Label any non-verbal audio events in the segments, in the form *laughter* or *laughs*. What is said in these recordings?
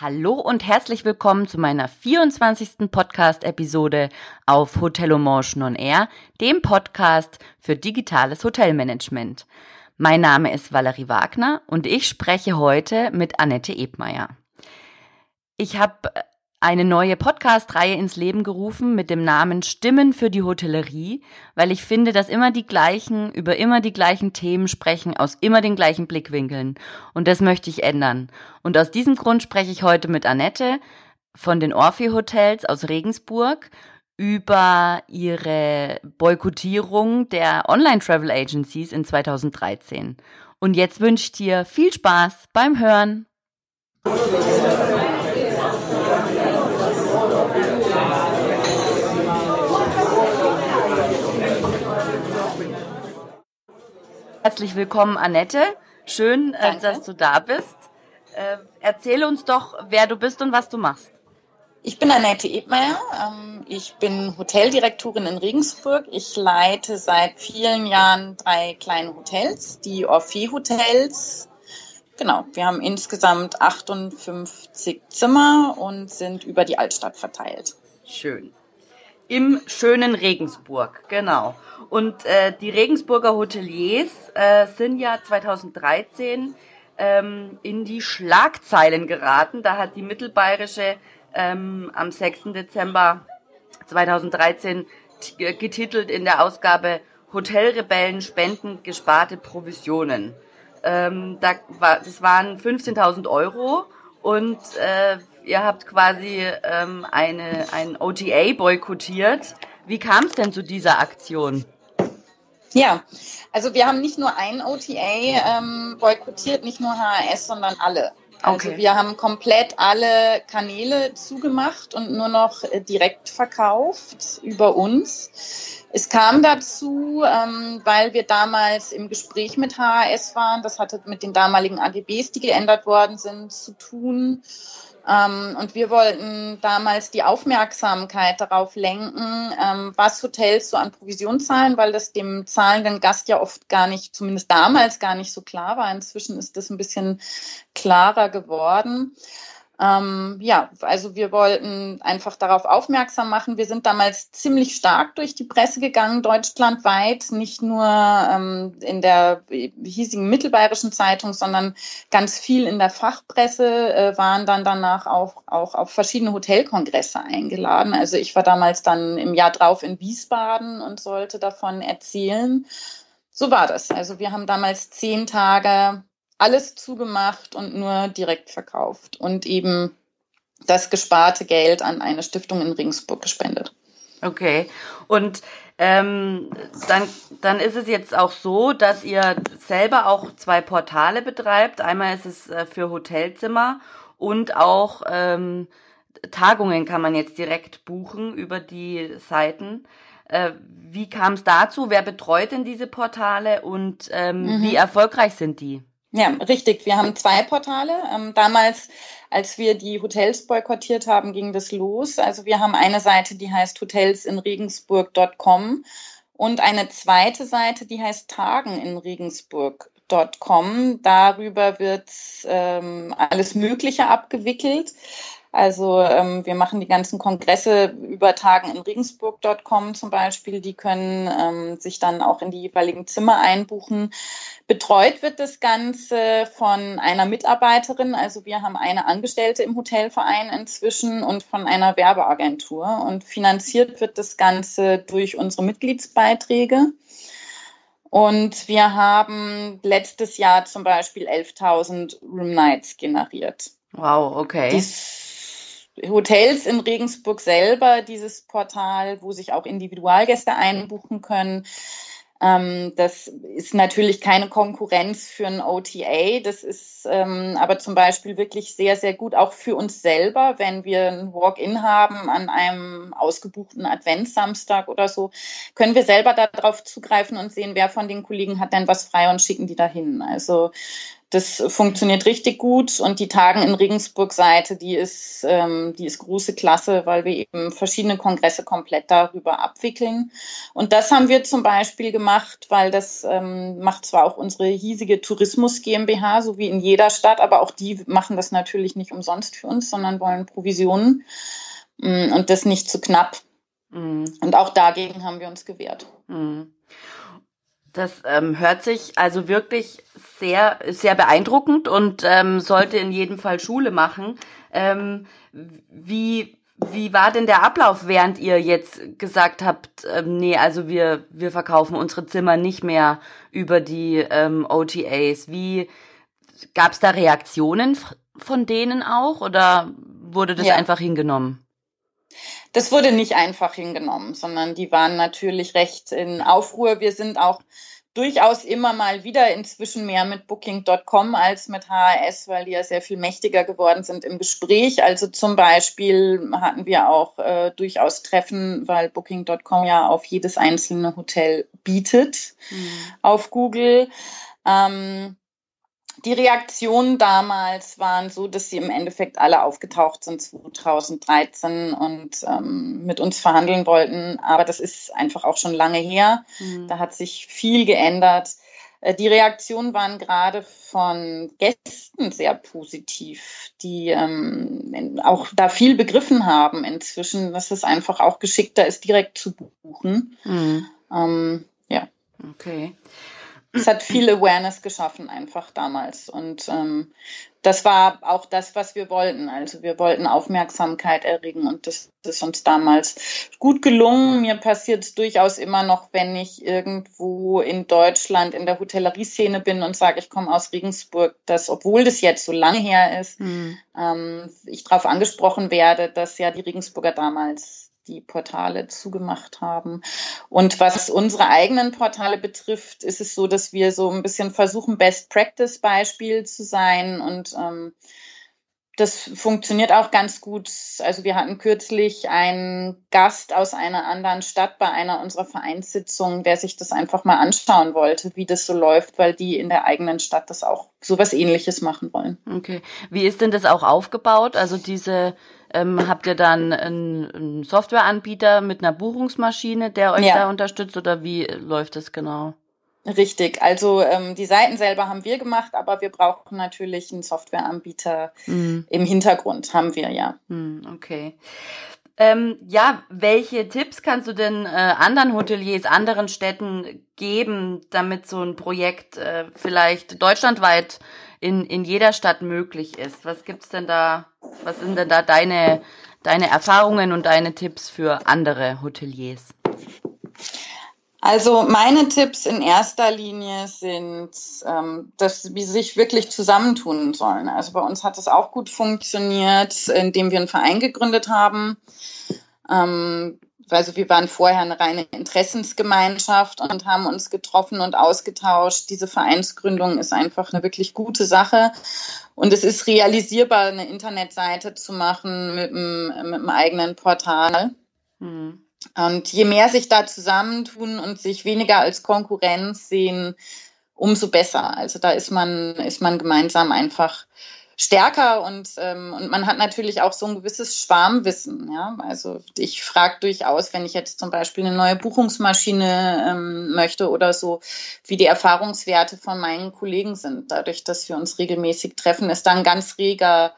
Hallo und herzlich willkommen zu meiner 24. Podcast-Episode auf Hotelomotion on Air, dem Podcast für digitales Hotelmanagement. Mein Name ist Valerie Wagner und ich spreche heute mit Annette Ebmeier. Ich habe eine neue Podcast-Reihe ins Leben gerufen mit dem Namen Stimmen für die Hotellerie, weil ich finde, dass immer die gleichen, über immer die gleichen Themen sprechen, aus immer den gleichen Blickwinkeln. Und das möchte ich ändern. Und aus diesem Grund spreche ich heute mit Annette von den Orphy Hotels aus Regensburg über ihre Boykottierung der Online-Travel Agencies in 2013. Und jetzt wünsche ich dir viel Spaß beim Hören. Herzlich willkommen, Annette. Schön, äh, dass du da bist. Äh, erzähle uns doch, wer du bist und was du machst. Ich bin Annette Ebmeier. Ähm, ich bin Hoteldirektorin in Regensburg. Ich leite seit vielen Jahren drei kleine Hotels, die Orphée Hotels. Genau, wir haben insgesamt 58 Zimmer und sind über die Altstadt verteilt. Schön. Im schönen Regensburg, genau. Und äh, die Regensburger Hoteliers äh, sind ja 2013 ähm, in die Schlagzeilen geraten. Da hat die Mittelbayerische ähm, am 6. Dezember 2013 getitelt in der Ausgabe Hotelrebellen spenden gesparte Provisionen. Ähm, da war, das waren 15.000 Euro und äh, ihr habt quasi ähm, eine, ein OTA boykottiert. Wie kam es denn zu dieser Aktion? Ja, also wir haben nicht nur ein OTA ähm, boykottiert, nicht nur HRS, sondern alle. Also okay. wir haben komplett alle Kanäle zugemacht und nur noch äh, direkt verkauft über uns. Es kam dazu, ähm, weil wir damals im Gespräch mit HRS waren. Das hatte mit den damaligen AGBs, die geändert worden sind, zu tun. Ähm, und wir wollten damals die Aufmerksamkeit darauf lenken, ähm, was Hotels so an Provision zahlen, weil das dem zahlenden Gast ja oft gar nicht, zumindest damals gar nicht so klar war. Inzwischen ist das ein bisschen klarer geworden. Ähm, ja, also wir wollten einfach darauf aufmerksam machen. Wir sind damals ziemlich stark durch die Presse gegangen, deutschlandweit, nicht nur ähm, in der hiesigen mittelbayerischen Zeitung, sondern ganz viel in der Fachpresse, äh, waren dann danach auch, auch auf verschiedene Hotelkongresse eingeladen. Also ich war damals dann im Jahr drauf in Wiesbaden und sollte davon erzählen. So war das. Also wir haben damals zehn Tage alles zugemacht und nur direkt verkauft und eben das gesparte Geld an eine Stiftung in Regensburg gespendet. Okay. Und ähm, dann, dann ist es jetzt auch so, dass ihr selber auch zwei Portale betreibt. Einmal ist es äh, für Hotelzimmer und auch ähm, Tagungen kann man jetzt direkt buchen über die Seiten. Äh, wie kam es dazu? Wer betreut denn diese Portale und ähm, mhm. wie erfolgreich sind die? Ja, richtig. Wir haben zwei Portale. Ähm, damals, als wir die Hotels boykottiert haben, ging das los. Also wir haben eine Seite, die heißt hotelsinregensburg.com und eine zweite Seite, die heißt tageninregensburg.com. Darüber wird ähm, alles Mögliche abgewickelt. Also ähm, wir machen die ganzen Kongresse über Tagen in Regensburg.com zum Beispiel. Die können ähm, sich dann auch in die jeweiligen Zimmer einbuchen. Betreut wird das Ganze von einer Mitarbeiterin. Also wir haben eine Angestellte im Hotelverein inzwischen und von einer Werbeagentur. Und finanziert wird das Ganze durch unsere Mitgliedsbeiträge. Und wir haben letztes Jahr zum Beispiel 11.000 Room Nights generiert. Wow, okay. Dies Hotels in Regensburg selber, dieses Portal, wo sich auch Individualgäste einbuchen können. Ähm, das ist natürlich keine Konkurrenz für ein OTA. Das ist ähm, aber zum Beispiel wirklich sehr, sehr gut auch für uns selber, wenn wir ein Walk-in haben an einem ausgebuchten Adventssamstag oder so, können wir selber darauf zugreifen und sehen, wer von den Kollegen hat denn was frei und schicken die dahin. Also das funktioniert richtig gut und die Tagen in Regensburg-Seite, die ist, ähm, die ist große Klasse, weil wir eben verschiedene Kongresse komplett darüber abwickeln. Und das haben wir zum Beispiel gemacht, weil das ähm, macht zwar auch unsere hiesige Tourismus GmbH, so wie in jeder Stadt, aber auch die machen das natürlich nicht umsonst für uns, sondern wollen Provisionen mm, und das nicht zu knapp. Mhm. Und auch dagegen haben wir uns gewehrt. Mhm. Das ähm, hört sich also wirklich sehr, sehr beeindruckend und ähm, sollte in jedem Fall Schule machen. Ähm, wie, wie war denn der Ablauf, während ihr jetzt gesagt habt, ähm, nee, also wir, wir verkaufen unsere Zimmer nicht mehr über die ähm, OTAs? Wie gab es da Reaktionen von denen auch oder wurde das ja. einfach hingenommen? Das wurde nicht einfach hingenommen, sondern die waren natürlich recht in Aufruhr. Wir sind auch durchaus immer mal wieder inzwischen mehr mit Booking.com als mit HRS, weil die ja sehr viel mächtiger geworden sind im Gespräch. Also zum Beispiel hatten wir auch äh, durchaus Treffen, weil Booking.com ja auf jedes einzelne Hotel bietet mhm. auf Google. Ähm, die Reaktionen damals waren so, dass sie im Endeffekt alle aufgetaucht sind 2013 und ähm, mit uns verhandeln wollten. Aber das ist einfach auch schon lange her. Mhm. Da hat sich viel geändert. Äh, die Reaktionen waren gerade von Gästen sehr positiv, die ähm, auch da viel begriffen haben inzwischen, dass es einfach auch geschickter ist, direkt zu buchen. Mhm. Ähm, ja. Okay es hat viel Awareness geschaffen einfach damals. Und ähm, das war auch das, was wir wollten. Also wir wollten Aufmerksamkeit erregen und das ist uns damals gut gelungen. Mir passiert es durchaus immer noch, wenn ich irgendwo in Deutschland in der Hotellerie-Szene bin und sage, ich komme aus Regensburg, dass, obwohl das jetzt so lange her ist, mhm. ähm, ich darauf angesprochen werde, dass ja die Regensburger damals die Portale zugemacht haben. Und was unsere eigenen Portale betrifft, ist es so, dass wir so ein bisschen versuchen, Best Practice Beispiel zu sein und ähm, das funktioniert auch ganz gut. Also wir hatten kürzlich einen Gast aus einer anderen Stadt bei einer unserer Vereinssitzungen, der sich das einfach mal anschauen wollte, wie das so läuft, weil die in der eigenen Stadt das auch so was ähnliches machen wollen. Okay. Wie ist denn das auch aufgebaut? Also diese ähm, habt ihr dann einen, einen Softwareanbieter mit einer Buchungsmaschine, der euch ja. da unterstützt oder wie läuft das genau? Richtig, also ähm, die Seiten selber haben wir gemacht, aber wir brauchen natürlich einen Softwareanbieter mhm. im Hintergrund, haben wir ja. Mhm, okay. Ähm, ja, welche Tipps kannst du denn äh, anderen Hoteliers, anderen Städten geben, damit so ein Projekt äh, vielleicht deutschlandweit in, in jeder Stadt möglich ist? Was gibt's denn da, was sind denn da deine, deine Erfahrungen und deine Tipps für andere Hoteliers? Also meine Tipps in erster Linie sind, ähm, dass wir sich wirklich zusammentun sollen. Also bei uns hat es auch gut funktioniert, indem wir einen Verein gegründet haben. Also wir waren vorher eine reine Interessensgemeinschaft und haben uns getroffen und ausgetauscht. Diese Vereinsgründung ist einfach eine wirklich gute Sache. Und es ist realisierbar, eine Internetseite zu machen mit einem, mit einem eigenen Portal. Mhm. Und je mehr sich da zusammentun und sich weniger als Konkurrenz sehen, umso besser. Also da ist man, ist man gemeinsam einfach stärker und, ähm, und man hat natürlich auch so ein gewisses Schwarmwissen. Ja? Also ich frage durchaus, wenn ich jetzt zum Beispiel eine neue Buchungsmaschine ähm, möchte oder so, wie die Erfahrungswerte von meinen Kollegen sind. Dadurch, dass wir uns regelmäßig treffen, ist da ein ganz reger,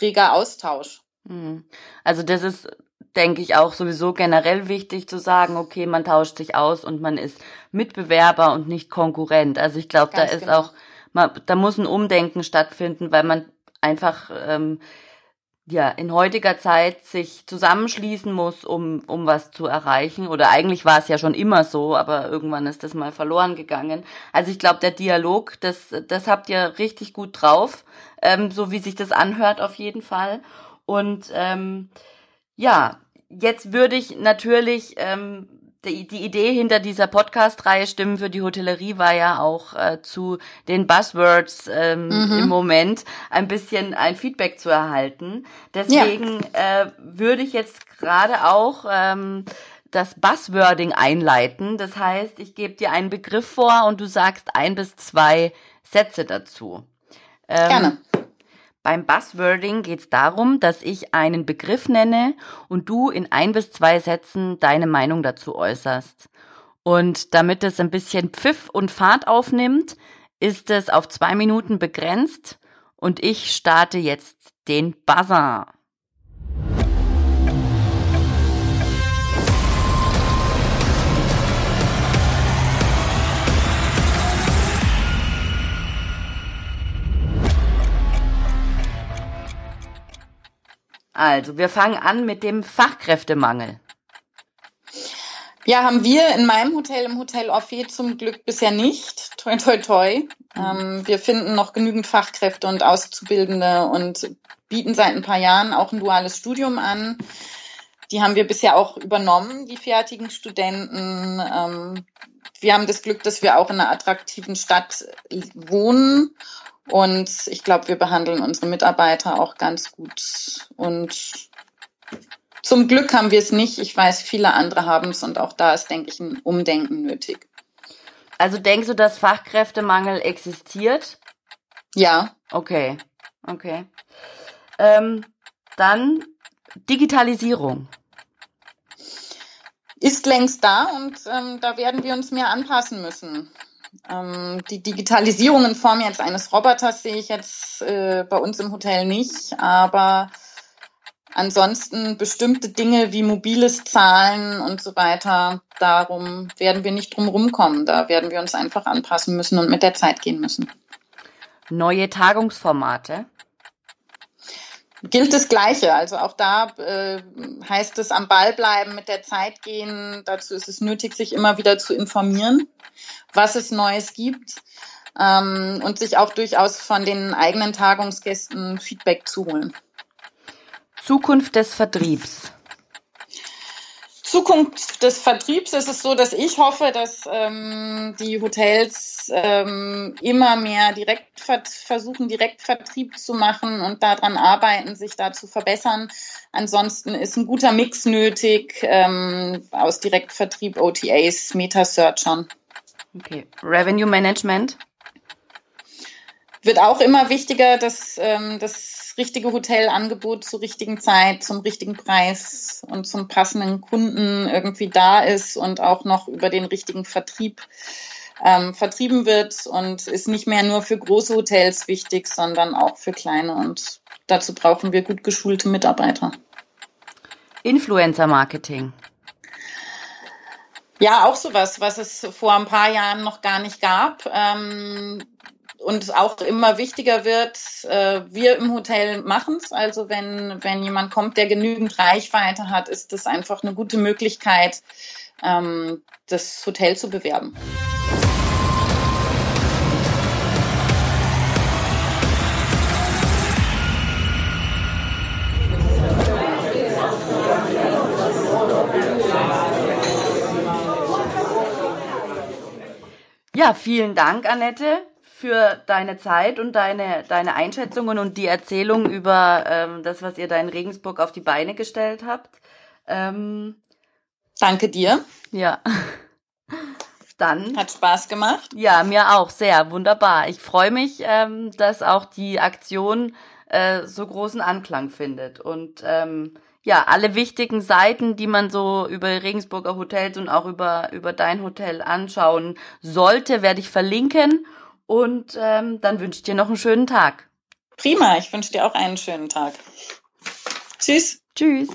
reger Austausch. Hm. Also das ist denke ich, auch sowieso generell wichtig zu sagen, okay, man tauscht sich aus und man ist Mitbewerber und nicht Konkurrent. Also ich glaube, da ist genau. auch, man, da muss ein Umdenken stattfinden, weil man einfach ähm, ja in heutiger Zeit sich zusammenschließen muss, um um was zu erreichen. Oder eigentlich war es ja schon immer so, aber irgendwann ist das mal verloren gegangen. Also ich glaube, der Dialog, das das habt ihr richtig gut drauf, ähm, so wie sich das anhört auf jeden Fall. Und ähm, ja, jetzt würde ich natürlich ähm, die, die Idee hinter dieser Podcast-Reihe Stimmen für die Hotellerie war ja auch äh, zu den Buzzwords ähm, mhm. im Moment ein bisschen ein Feedback zu erhalten. Deswegen ja. äh, würde ich jetzt gerade auch ähm, das Buzzwording einleiten. Das heißt, ich gebe dir einen Begriff vor und du sagst ein bis zwei Sätze dazu. Ähm, Gerne. Beim Buzzwording geht es darum, dass ich einen Begriff nenne und du in ein bis zwei Sätzen deine Meinung dazu äußerst. Und damit es ein bisschen Pfiff und Fahrt aufnimmt, ist es auf zwei Minuten begrenzt und ich starte jetzt den Buzzer. Also, wir fangen an mit dem Fachkräftemangel. Ja, haben wir in meinem Hotel, im Hotel Orphe zum Glück bisher nicht. Toi, toi, toi. Ähm, wir finden noch genügend Fachkräfte und Auszubildende und bieten seit ein paar Jahren auch ein duales Studium an. Die haben wir bisher auch übernommen, die fertigen Studenten. Ähm, wir haben das Glück, dass wir auch in einer attraktiven Stadt wohnen und ich glaube, wir behandeln unsere Mitarbeiter auch ganz gut. Und zum Glück haben wir es nicht. Ich weiß, viele andere haben es und auch da ist, denke ich, ein Umdenken nötig. Also denkst du, dass Fachkräftemangel existiert? Ja. Okay, okay. Ähm, dann Digitalisierung. Ist längst da und ähm, da werden wir uns mehr anpassen müssen. Ähm, die Digitalisierung in Form jetzt eines Roboters sehe ich jetzt äh, bei uns im Hotel nicht, aber ansonsten bestimmte Dinge wie mobiles Zahlen und so weiter, darum werden wir nicht drum rumkommen. Da werden wir uns einfach anpassen müssen und mit der Zeit gehen müssen. Neue Tagungsformate? Gilt das Gleiche. Also auch da äh, heißt es am Ball bleiben, mit der Zeit gehen. Dazu ist es nötig, sich immer wieder zu informieren, was es Neues gibt ähm, und sich auch durchaus von den eigenen Tagungsgästen Feedback zu holen. Zukunft des Vertriebs. Zukunft des Vertriebs ist es so, dass ich hoffe, dass ähm, die Hotels ähm, immer mehr direkt versuchen, Direktvertrieb zu machen und daran arbeiten, sich da zu verbessern. Ansonsten ist ein guter Mix nötig ähm, aus Direktvertrieb, OTAs, Meta-Searchern. Okay. Revenue Management? Wird auch immer wichtiger, dass ähm, das richtige Hotelangebot zur richtigen Zeit, zum richtigen Preis und zum passenden Kunden irgendwie da ist und auch noch über den richtigen Vertrieb ähm, vertrieben wird und ist nicht mehr nur für große Hotels wichtig, sondern auch für kleine. Und dazu brauchen wir gut geschulte Mitarbeiter. Influencer Marketing. Ja, auch sowas, was es vor ein paar Jahren noch gar nicht gab. Ähm, und auch immer wichtiger wird, äh, wir im Hotel machen es. Also wenn, wenn jemand kommt, der genügend Reichweite hat, ist das einfach eine gute Möglichkeit, ähm, das Hotel zu bewerben. Ja, vielen Dank, Annette für deine Zeit und deine, deine Einschätzungen und die Erzählung über ähm, das, was ihr da in Regensburg auf die Beine gestellt habt. Ähm, Danke dir. Ja. *laughs* Dann. Hat Spaß gemacht. Ja, mir auch sehr. Wunderbar. Ich freue mich, ähm, dass auch die Aktion äh, so großen Anklang findet. Und ähm, ja, alle wichtigen Seiten, die man so über Regensburger Hotels und auch über, über dein Hotel anschauen sollte, werde ich verlinken. Und ähm, dann wünsche ich dir noch einen schönen Tag. Prima, ich wünsche dir auch einen schönen Tag. Tschüss. Tschüss.